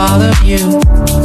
All of you.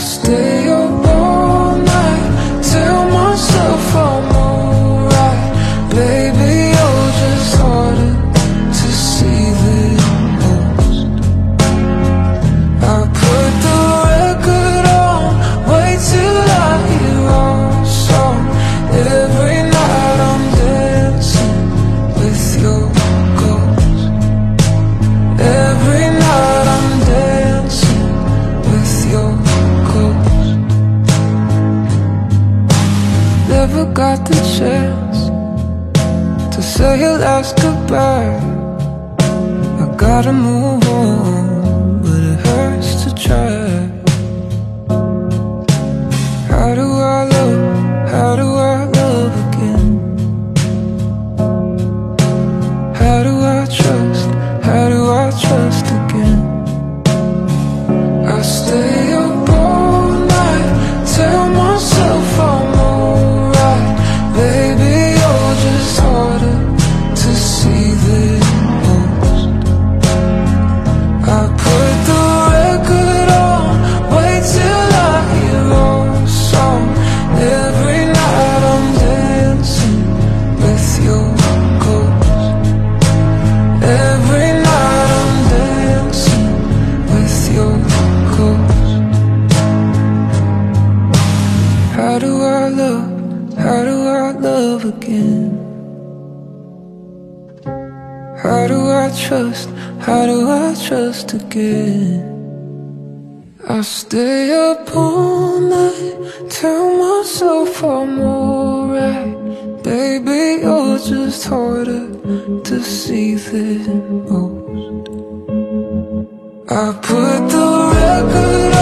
stay. chance to say your last goodbye. I gotta move on. Again. How do I trust? How do I trust again? I stay up all night, tell myself I'm alright. Baby, you're just harder to see than most. I put the record